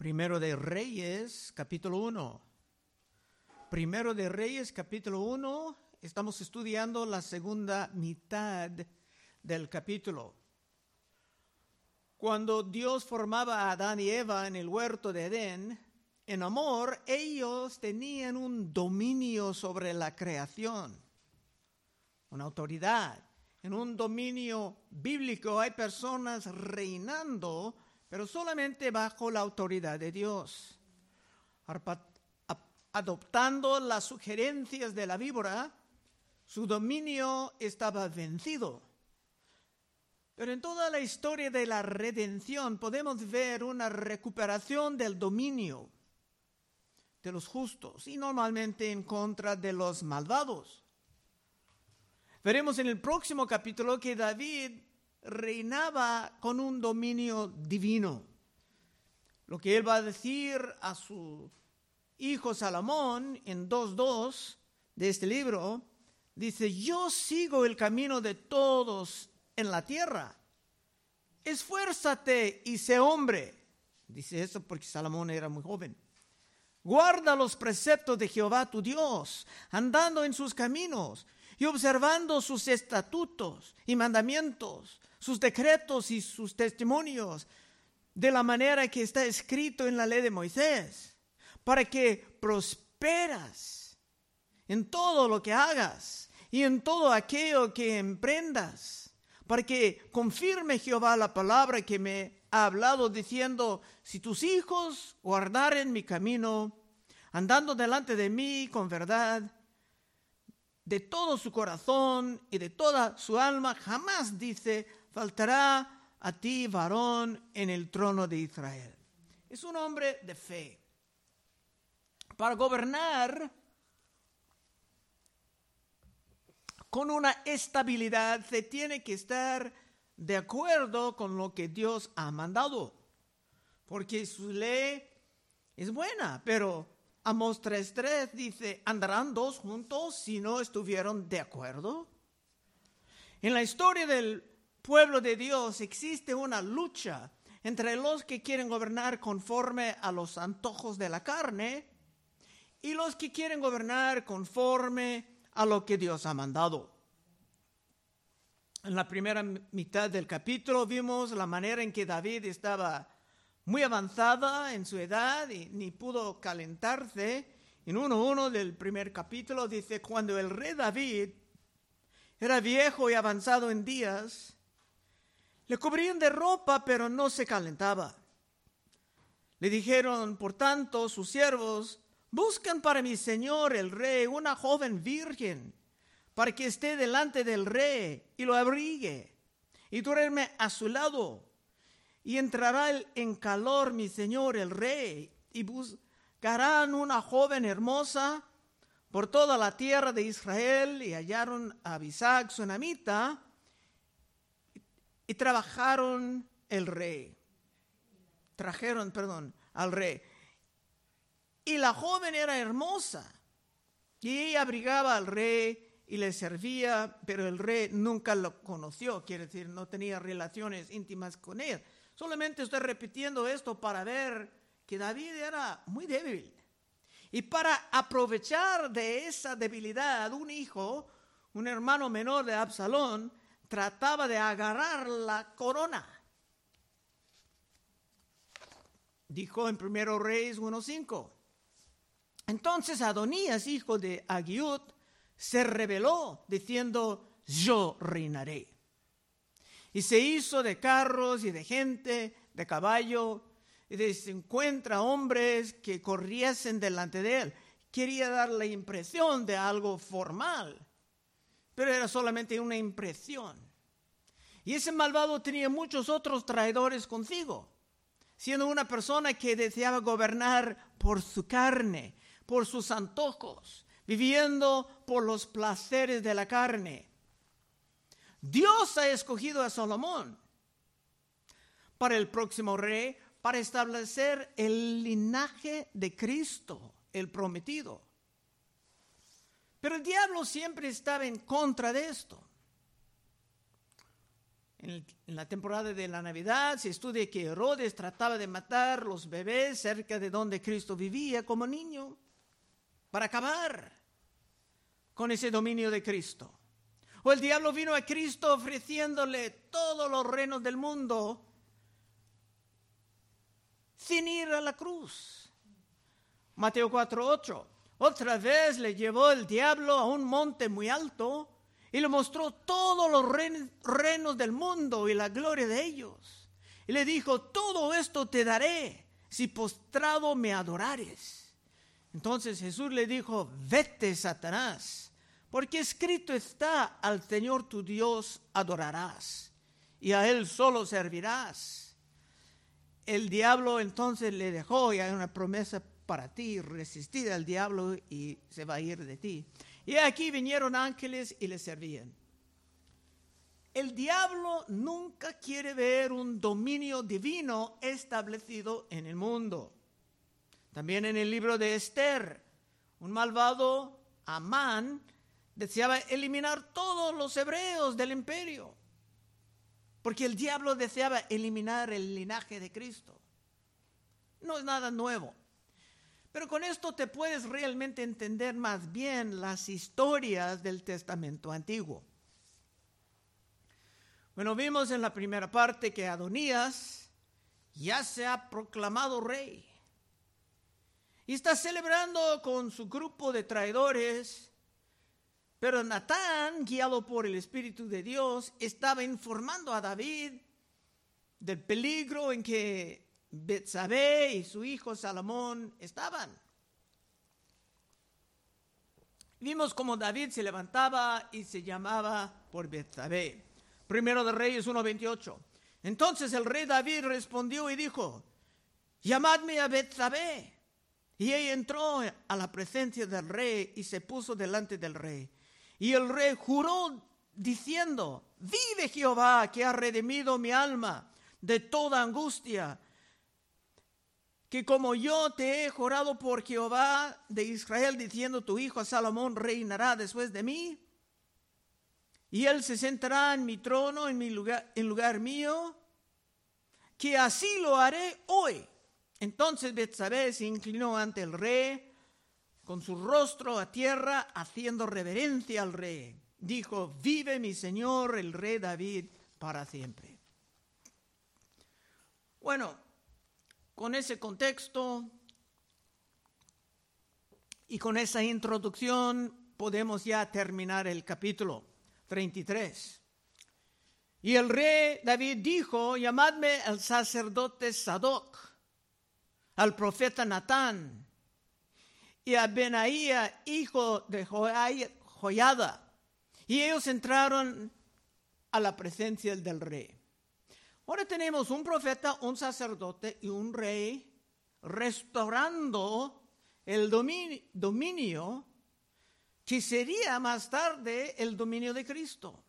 Primero de Reyes, capítulo 1. Primero de Reyes, capítulo 1. Estamos estudiando la segunda mitad del capítulo. Cuando Dios formaba a Adán y Eva en el huerto de Edén, en amor, ellos tenían un dominio sobre la creación, una autoridad. En un dominio bíblico hay personas reinando pero solamente bajo la autoridad de Dios. Adoptando las sugerencias de la víbora, su dominio estaba vencido. Pero en toda la historia de la redención podemos ver una recuperación del dominio de los justos y normalmente en contra de los malvados. Veremos en el próximo capítulo que David reinaba con un dominio divino. Lo que él va a decir a su hijo Salomón en 2.2 de este libro, dice, yo sigo el camino de todos en la tierra. Esfuérzate y sé hombre. Dice eso porque Salomón era muy joven. Guarda los preceptos de Jehová tu Dios, andando en sus caminos y observando sus estatutos y mandamientos, sus decretos y sus testimonios de la manera que está escrito en la ley de Moisés, para que prosperas en todo lo que hagas y en todo aquello que emprendas, para que confirme Jehová la palabra que me ha hablado diciendo, si tus hijos guardaren mi camino, andando delante de mí con verdad, de todo su corazón y de toda su alma, jamás dice, faltará a ti varón en el trono de Israel. Es un hombre de fe. Para gobernar con una estabilidad se tiene que estar de acuerdo con lo que Dios ha mandado. Porque su ley es buena, pero Amos 3.3 dice, ¿andarán dos juntos si no estuvieron de acuerdo? En la historia del pueblo de Dios existe una lucha entre los que quieren gobernar conforme a los antojos de la carne y los que quieren gobernar conforme a lo que Dios ha mandado. En la primera mitad del capítulo vimos la manera en que David estaba muy avanzada en su edad y ni pudo calentarse. En 1.1 del primer capítulo dice, cuando el rey David era viejo y avanzado en días, le cubrían de ropa, pero no se calentaba. Le dijeron, por tanto, sus siervos, buscan para mi señor el rey una joven virgen, para que esté delante del rey y lo abrigue, y duerme a su lado. Y entrará en calor mi señor el rey, y buscarán una joven hermosa por toda la tierra de Israel, y hallaron a Abisac, su namita, y trabajaron el rey. Trajeron, perdón, al rey. Y la joven era hermosa. Y ella abrigaba al rey y le servía, pero el rey nunca lo conoció, quiere decir, no tenía relaciones íntimas con él. Solamente estoy repitiendo esto para ver que David era muy débil. Y para aprovechar de esa debilidad, un hijo, un hermano menor de Absalón, trataba de agarrar la corona. Dijo en Primero Reyes 1.5. Entonces Adonías, hijo de Agiud, se rebeló diciendo, yo reinaré. Y se hizo de carros y de gente, de caballo, y se encuentra hombres que corriesen delante de él. Quería dar la impresión de algo formal pero era solamente una impresión. Y ese malvado tenía muchos otros traidores consigo, siendo una persona que deseaba gobernar por su carne, por sus antojos, viviendo por los placeres de la carne. Dios ha escogido a Salomón para el próximo rey, para establecer el linaje de Cristo, el prometido. Pero el diablo siempre estaba en contra de esto. en, la temporada de la Navidad se estudia que Herodes trataba de matar los bebés cerca de donde Cristo vivía como niño para acabar con ese dominio de Cristo. O el diablo vino a Cristo ofreciéndole todos los reinos del mundo sin ir a la cruz. Mateo 4:8. Otra vez le llevó el diablo a un monte muy alto y le mostró todos los reinos del mundo y la gloria de ellos. Y le dijo, todo esto te daré si postrado me adorares. Entonces Jesús le dijo, vete, Satanás, porque escrito está, al Señor tu Dios adorarás y a Él solo servirás. El diablo entonces le dejó y hay una promesa para ti, resistir al diablo y se va a ir de ti. Y aquí vinieron ángeles y le servían. El diablo nunca quiere ver un dominio divino establecido en el mundo. También en el libro de Esther, un malvado Amán deseaba eliminar todos los hebreos del imperio, porque el diablo deseaba eliminar el linaje de Cristo. No es nada nuevo. Pero con esto te puedes realmente entender más bien las historias del Testamento Antiguo. Bueno, vimos en la primera parte que Adonías ya se ha proclamado rey y está celebrando con su grupo de traidores, pero Natán, guiado por el Espíritu de Dios, estaba informando a David del peligro en que Betsabé y su hijo Salomón estaban. Vimos cómo David se levantaba y se llamaba por Betsabé. Primero de Reyes 1:28. Entonces el rey David respondió y dijo: Llamadme a Betsabé. Y ella entró a la presencia del rey y se puso delante del rey. Y el rey juró diciendo: Vive Jehová que ha redimido mi alma de toda angustia que como yo te he jurado por Jehová de Israel, diciendo, tu hijo Salomón reinará después de mí, y él se sentará en mi trono, en, mi lugar, en lugar mío, que así lo haré hoy. Entonces Betsabé se inclinó ante el rey, con su rostro a tierra, haciendo reverencia al rey. Dijo, vive mi señor el rey David para siempre. Bueno, con ese contexto y con esa introducción podemos ya terminar el capítulo 33. Y el rey David dijo, llamadme al sacerdote Sadoc, al profeta Natán y a Benaía, hijo de Joyada. Y ellos entraron a la presencia del rey. Ahora tenemos un profeta, un sacerdote y un rey restaurando el dominio, que sería más tarde el dominio de Cristo.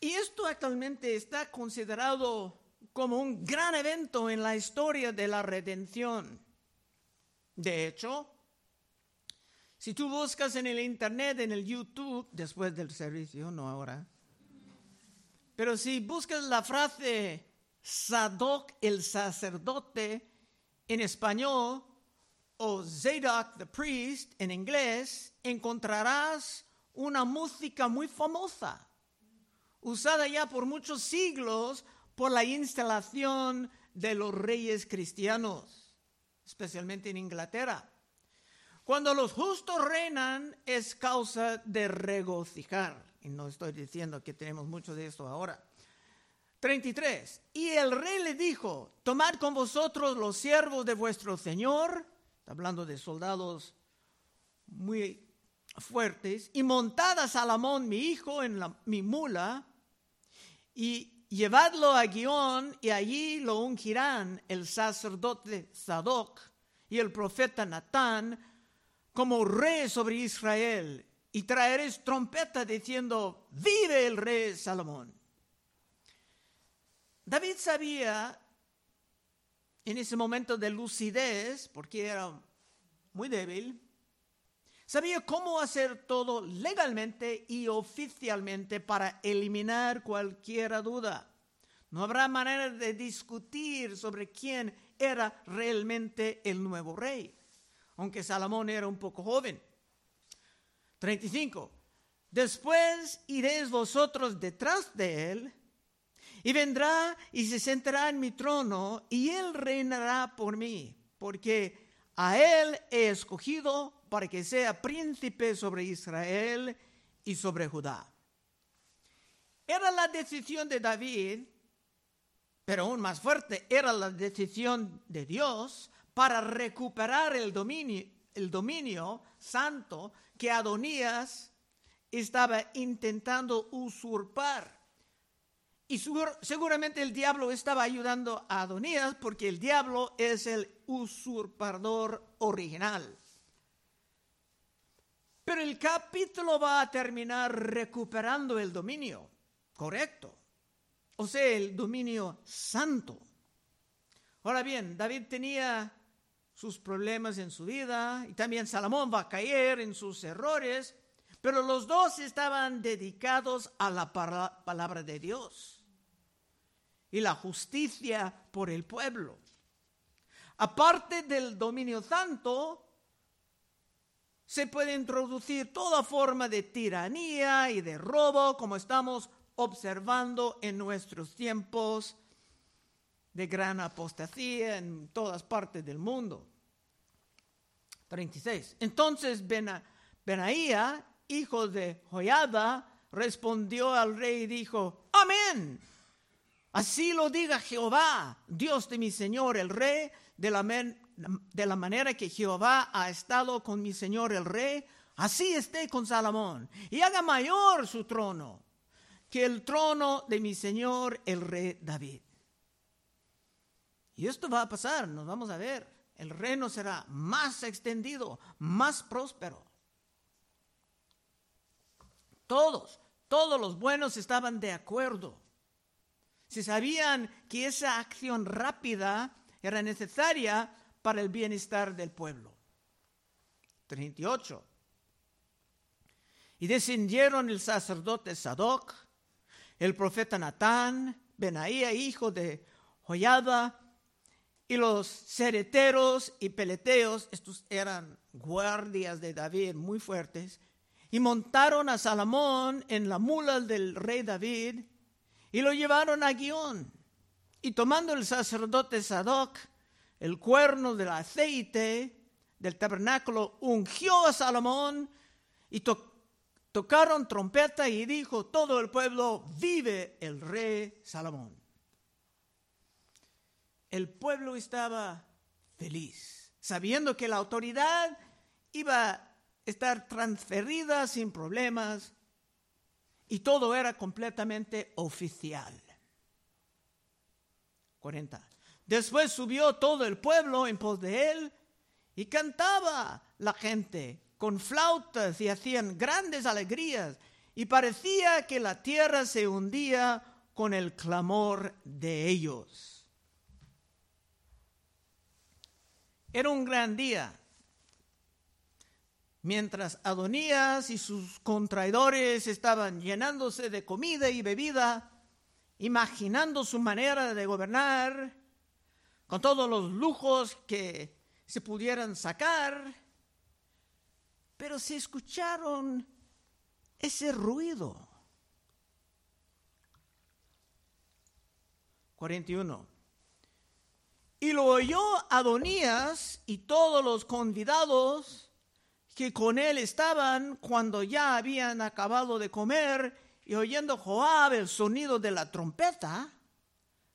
Y esto actualmente está considerado como un gran evento en la historia de la redención. De hecho, si tú buscas en el Internet, en el YouTube, después del servicio, no ahora, pero si buscas la frase Sadoc el sacerdote en español o Zadok the priest en inglés, encontrarás una música muy famosa, usada ya por muchos siglos por la instalación de los reyes cristianos, especialmente en Inglaterra. Cuando los justos reinan es causa de regocijar. Y no estoy diciendo que tenemos mucho de esto ahora. 33. Y el rey le dijo, tomad con vosotros los siervos de vuestro Señor, hablando de soldados muy fuertes, y montad a Salomón, mi hijo, en mi mula, y llevadlo a Guión, y allí lo ungirán el sacerdote Sadoc y el profeta Natán como rey sobre Israel y traeréis trompeta diciendo, vive el rey Salomón. David sabía en ese momento de lucidez, porque era muy débil, Sabía cómo hacer todo legalmente y oficialmente para eliminar cualquier duda. No habrá manera de discutir sobre quién era realmente el nuevo rey, aunque Salomón era un poco joven. 35. Después iréis vosotros detrás de él, y vendrá y se sentará en mi trono, y él reinará por mí, porque a él he escogido para que sea príncipe sobre Israel y sobre Judá. Era la decisión de David, pero aún más fuerte, era la decisión de Dios para recuperar el dominio, el dominio santo que Adonías estaba intentando usurpar. Y seguramente el diablo estaba ayudando a Adonías porque el diablo es el usurpador original. Pero el capítulo va a terminar recuperando el dominio correcto, o sea, el dominio santo. Ahora bien, David tenía sus problemas en su vida y también Salomón va a caer en sus errores, pero los dos estaban dedicados a la palabra de Dios y la justicia por el pueblo. Aparte del dominio santo, se puede introducir toda forma de tiranía y de robo, como estamos observando en nuestros tiempos de gran apostasía en todas partes del mundo. 36. Entonces Benaía, hijo de Joyada, respondió al rey y dijo, Amén. Así lo diga Jehová, Dios de mi Señor el rey, de la, de la manera que Jehová ha estado con mi Señor el rey, así esté con Salomón, y haga mayor su trono que el trono de mi Señor el rey David. Y esto va a pasar, nos vamos a ver. El reino será más extendido, más próspero. Todos, todos los buenos estaban de acuerdo. Si sabían que esa acción rápida era necesaria para el bienestar del pueblo. 38. Y descendieron el sacerdote Sadoc, el profeta Natán, Benaía, hijo de Joyada, y los cereteros y peleteos, estos eran guardias de David muy fuertes, y montaron a Salomón en la mula del rey David y lo llevaron a Guión. Y tomando el sacerdote Sadoc el cuerno del aceite del tabernáculo, ungió a Salomón y tocaron trompeta y dijo todo el pueblo, vive el rey Salomón. El pueblo estaba feliz, sabiendo que la autoridad iba estar transferida sin problemas y todo era completamente oficial. 40. Después subió todo el pueblo en pos de él y cantaba la gente con flautas y hacían grandes alegrías y parecía que la tierra se hundía con el clamor de ellos. Era un gran día. Mientras Adonías y sus contraidores estaban llenándose de comida y bebida, imaginando su manera de gobernar, con todos los lujos que se pudieran sacar, pero se escucharon ese ruido. 41. Y lo oyó Adonías y todos los convidados que con él estaban cuando ya habían acabado de comer y oyendo Joab el sonido de la trompeta,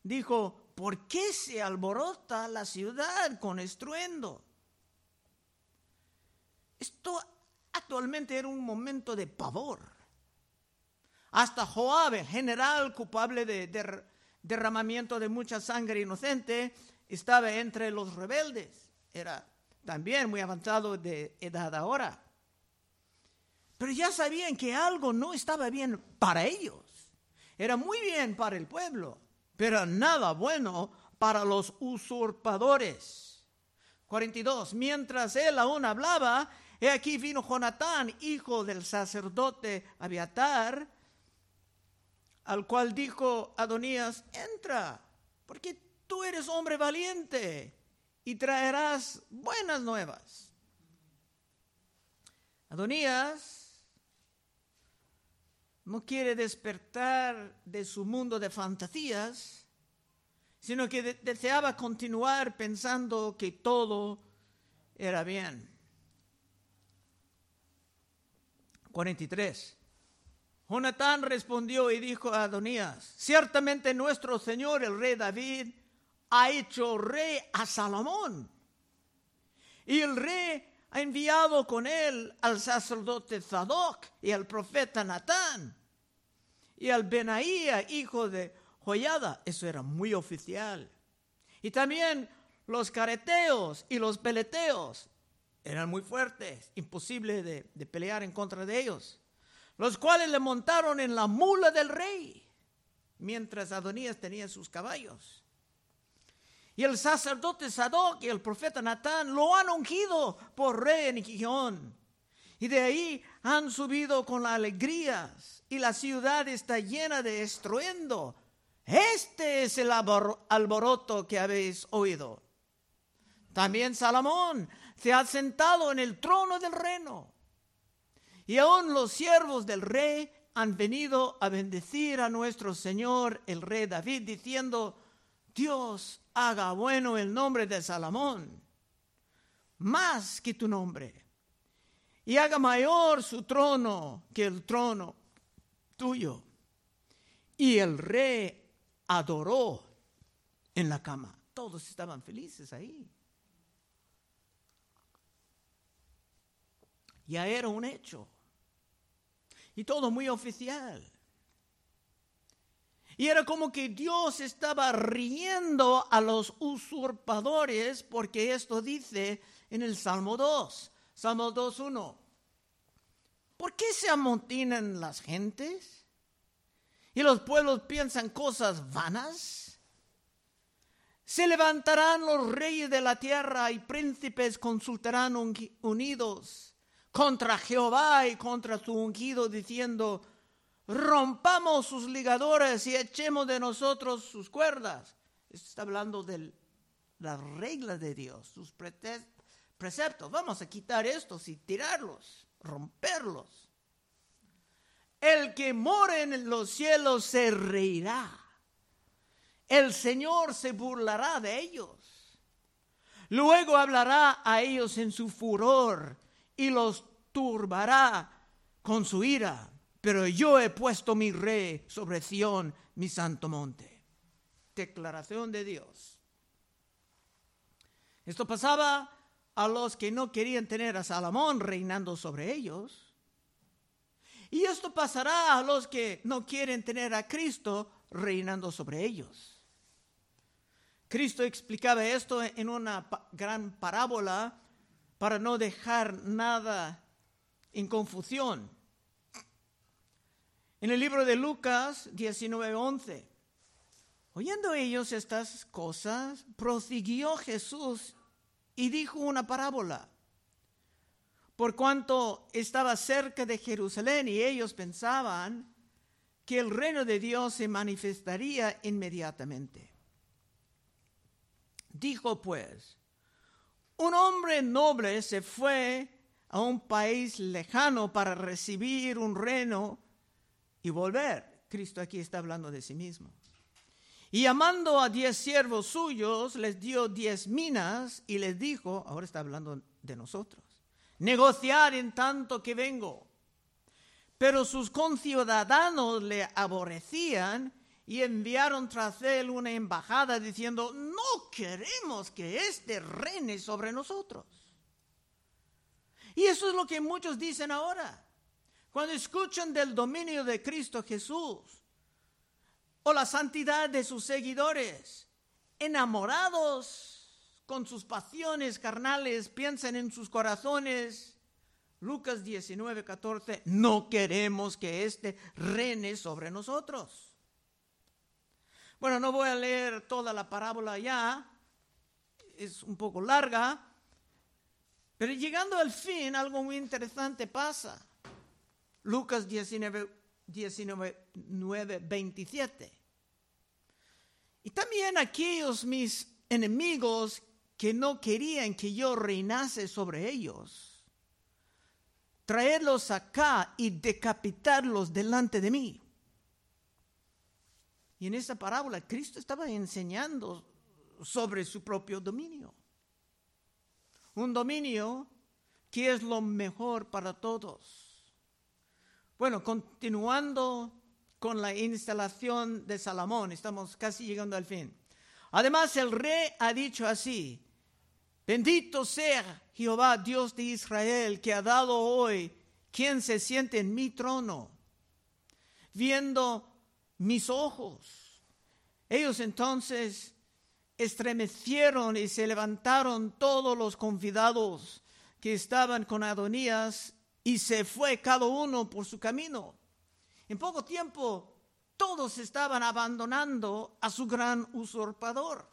dijo, ¿por qué se alborota la ciudad con estruendo? Esto actualmente era un momento de pavor. Hasta Joab, el general culpable de, derramamiento de mucha sangre inocente, estaba entre los rebeldes. Era también muy avanzado de edad ahora. Pero ya sabían que algo no estaba bien para ellos. Era muy bien para el pueblo pero nada bueno para los usurpadores. 42. Mientras él aún hablaba, He aquí vino Jonatán, hijo del sacerdote Abiatar, al cual dijo Adonías, entra, porque tú eres hombre valiente y traerás buenas nuevas. Adonías no quiere despertar de su mundo de fantasías, sino que deseaba continuar pensando que todo era bien. 43. Jonatán respondió y dijo a Adonías, ciertamente nuestro Señor el rey David ha hecho rey a Salomón. Y el rey ha enviado con él al sacerdote Zadok y al profeta Natán y al Benaía, hijo de Joyada. Eso era muy oficial. Y también los careteos y los peleteos eran muy fuertes, imposible de, de pelear en contra de ellos, los cuales le montaron en la mula del rey, mientras Adonías tenía sus caballos. Y el sacerdote Sadoc y el profeta Natán lo han ungido por rey en Gijón. Y de ahí han subido con alegrías y la ciudad está llena de estruendo. Este es el alboroto que habéis oído. También Salomón se ha sentado en el trono del reino. Y aún los siervos del rey han venido a bendecir a nuestro Señor el rey David, diciendo, Dios haga bueno el nombre de Salomón, más que tu nombre, y haga mayor su trono que el trono tuyo. Y el rey adoró en la cama. Todos estaban felices ahí. Ya era un hecho. Y todo muy oficial. Y era como que Dios estaba riendo a los usurpadores porque esto dice en el Salmo 2, Salmo 2.1. ¿Por qué se amontinan las gentes? ¿Y los pueblos piensan cosas vanas? Se levantarán los reyes de la tierra y príncipes consultarán unidos contra Jehová y contra su ungido, diciendo, rompamos sus ligadores y echemos de nosotros sus cuerdas. está hablando de las reglas de Dios, sus preceptos. Vamos a quitar estos y tirarlos, romperlos. El que more en los cielos se reirá. El Señor se burlará de ellos. Luego hablará a ellos en su furor y los turbará con su ira. Pero yo he puesto mi rey sobre Sión, mi santo monte. Declaración de Dios. Esto pasaba a los que no querían tener a Salomón reinando sobre ellos. Y esto pasará a los que no quieren tener a Cristo reinando sobre ellos. Cristo explicaba esto en una gran parábola para no dejar nada en confusión. En el libro de Lucas 19:11, oyendo ellos estas cosas, prosiguió Jesús y dijo una parábola. Por cuanto estaba cerca de Jerusalén y ellos pensaban que el reino de Dios se manifestaría inmediatamente. Dijo pues, un hombre noble se fue a un país lejano para recibir un reino y volver. Cristo aquí está hablando de sí mismo. Y llamando a diez siervos suyos, les dio diez minas y les dijo, ahora está hablando de nosotros, negociar en tanto que vengo. Pero sus conciudadanos le aborrecían y enviaron tras él una embajada diciendo, no queremos que éste reine sobre nosotros. Y eso es lo que muchos dicen ahora. Cuando escuchan del dominio de Cristo Jesús o la santidad de sus seguidores, enamorados con sus pasiones carnales, piensan en sus corazones. Lucas 19, 14, no queremos que éste reine sobre nosotros. Bueno, no voy a leer toda la parábola ya, es un poco larga, Pero llegando al fin, algo muy interesante pasa. Lucas 19, 19 9, 27. Y también aquellos mis enemigos que no querían que yo reinase sobre ellos, traerlos acá y decapitarlos delante de mí. Y en esa parábola Cristo estaba enseñando sobre su propio dominio. Un dominio que es lo mejor para todos. Bueno, continuando con la instalación de Salomón. Estamos casi llegando al fin. Además, el rey ha dicho así, bendito sea Jehová, Dios de Israel, que ha dado hoy quien se siente en mi trono, viendo mis ojos. Ellos entonces estremecieron y se levantaron todos los convidados que estaban con Adonías y se fue cada uno por su camino. En poco tiempo todos estaban abandonando a su gran usurpador.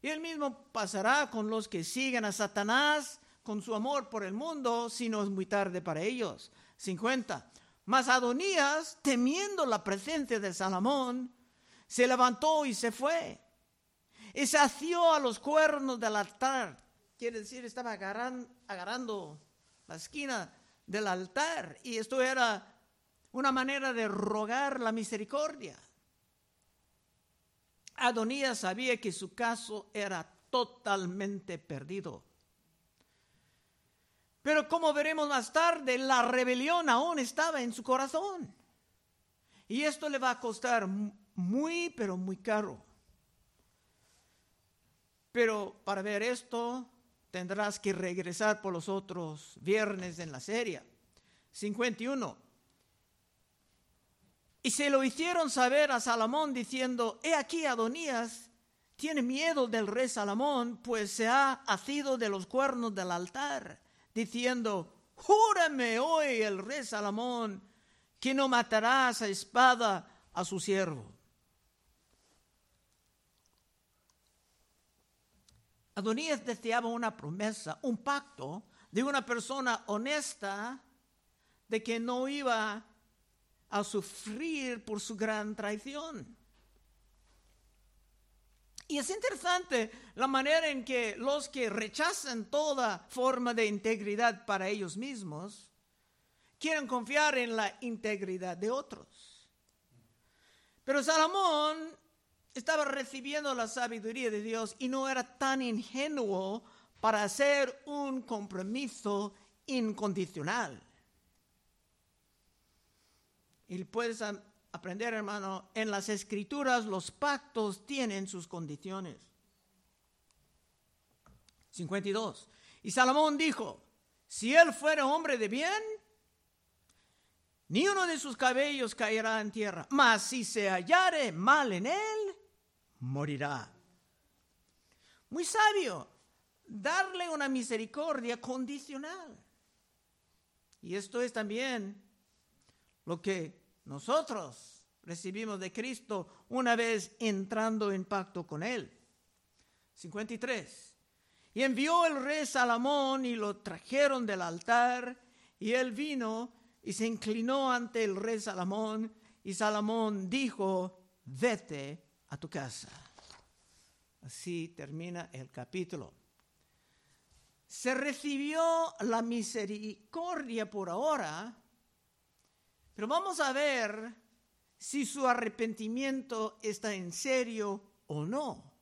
Y el mismo pasará con los que siguen a Satanás con su amor por el mundo, si no es muy tarde para ellos. 50. Mas Adonías, temiendo la presencia de Salomón, se levantó y se fue. Y se asió a los cuernos del altar. Quiere decir, estaba agarrando la esquina del altar. Y esto era una manera de rogar la misericordia. Adonías sabía que su caso era totalmente perdido. Pero como veremos más tarde, la rebelión aún estaba en su corazón. Y esto le va a costar muy, pero muy caro. Pero para ver esto, tendrás que regresar por los otros viernes en la serie. 51. Y se lo hicieron saber a Salomón diciendo, he aquí Adonías tiene miedo del rey Salomón, pues se ha asido de los cuernos del altar, diciendo, júrame hoy el rey Salomón que no matarás a espada a su siervo. Adonías deseaba una promesa, un pacto de una persona honesta de que no iba a sufrir por su gran traición. Y es interesante la manera en que los que rechazan toda forma de integridad para ellos mismos quieren confiar en la integridad de otros. Pero Salomón estaba recibiendo la sabiduría de Dios y no era tan ingenuo para hacer un compromiso incondicional. Y puedes aprender, hermano, en las escrituras los pactos tienen sus condiciones. 52. Y Salomón dijo, si él fuera hombre de bien, ni uno de sus cabellos caerá en tierra, mas si se hallare mal en él, morirá. Muy sabio, darle una misericordia condicional. Y esto es también lo que nosotros recibimos de Cristo una vez entrando en pacto con Él. 53. Y envió el rey Salomón y lo trajeron del altar y él vino y se inclinó ante el rey Salomón y Salomón dijo, vete a tu casa. Así termina el capítulo. Se recibió la misericordia por ahora pero vamos a ver si su arrepentimiento está en serio o no.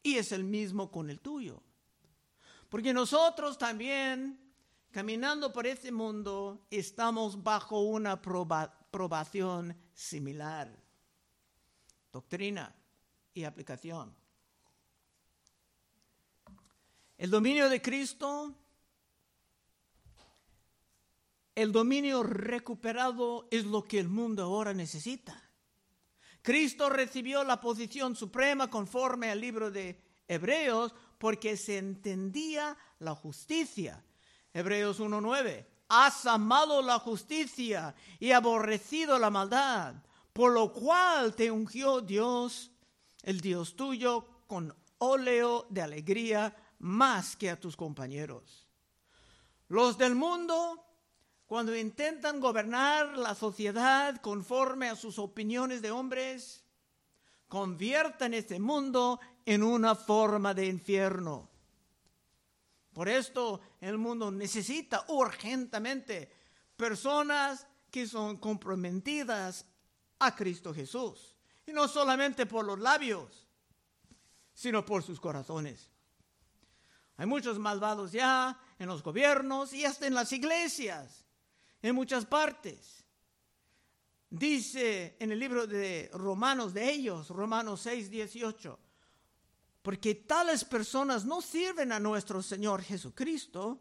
Y es el mismo con el tuyo. Porque nosotros también, caminando por este mundo, estamos bajo una probación similar. Doctrina y aplicación. El dominio de Cristo el dominio recuperado es lo que el mundo ahora necesita. Cristo recibió la posición suprema conforme al libro de Hebreos porque se entendía la justicia. Hebreos 1.9. Has amado la justicia y aborrecido la maldad, por lo cual te ungió Dios, el Dios tuyo, con óleo de alegría más que a tus compañeros. Los del mundo, cuando intentan gobernar la sociedad conforme a sus opiniones de hombres, convierten este mundo en una forma de infierno. Por esto el mundo necesita urgentemente personas que son comprometidas a Cristo Jesús. Y no solamente por los labios, sino por sus corazones. Hay muchos malvados ya en los gobiernos y hasta en las iglesias, en muchas partes. Dice en el libro de Romanos de ellos, Romanos 6, 18, porque tales personas no sirven a nuestro Señor Jesucristo,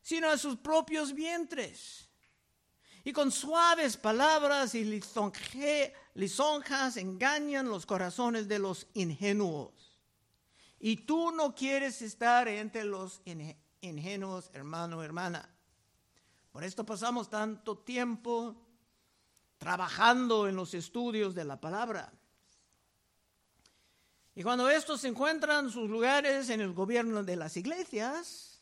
sino a sus propios vientres y con suaves palabras y lisonjas engañan los corazones de los ingenuos. Y tú no quieres estar entre los ingenuos, hermano, hermana. Por esto pasamos tanto tiempo trabajando en los estudios de la palabra. Y cuando estos encuentran sus lugares en el gobierno de las iglesias,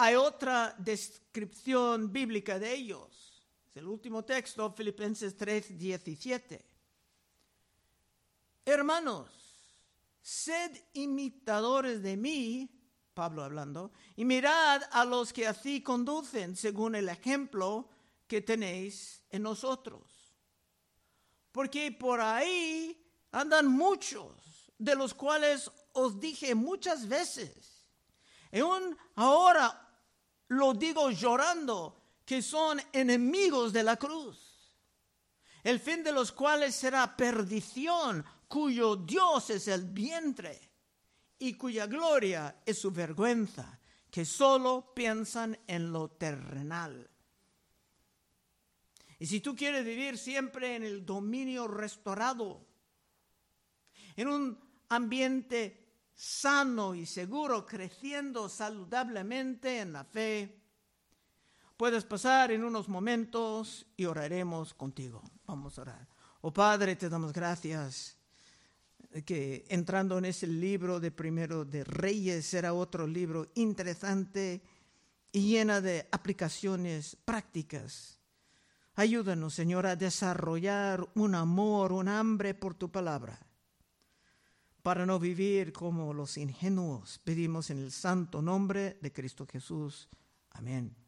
hay otra descripción bíblica de ellos. Es el último texto, Filipenses 3, 17. Hermanos, sed imitadores de mí, Pablo hablando, y mirad a los que así conducen según el ejemplo que tenéis en nosotros. Porque por ahí andan muchos, de los cuales os dije muchas veces. Aún ahora lo digo llorando, que son enemigos de la cruz, el fin de los cuales será perdición, cuyo Dios es el vientre y cuya gloria es su vergüenza, que solo piensan en lo terrenal. Y si tú quieres vivir siempre en el dominio restaurado, en un ambiente sano y seguro, creciendo saludablemente en la fe. Puedes pasar en unos momentos y oraremos contigo. Vamos a orar. Oh Padre, te damos gracias que entrando en ese libro de primero de Reyes será otro libro interesante y llena de aplicaciones prácticas. Ayúdanos, Señor, a desarrollar un amor, un hambre por tu palabra para no vivir como los ingenuos. Pedimos en el santo nombre de Cristo Jesús. Amén.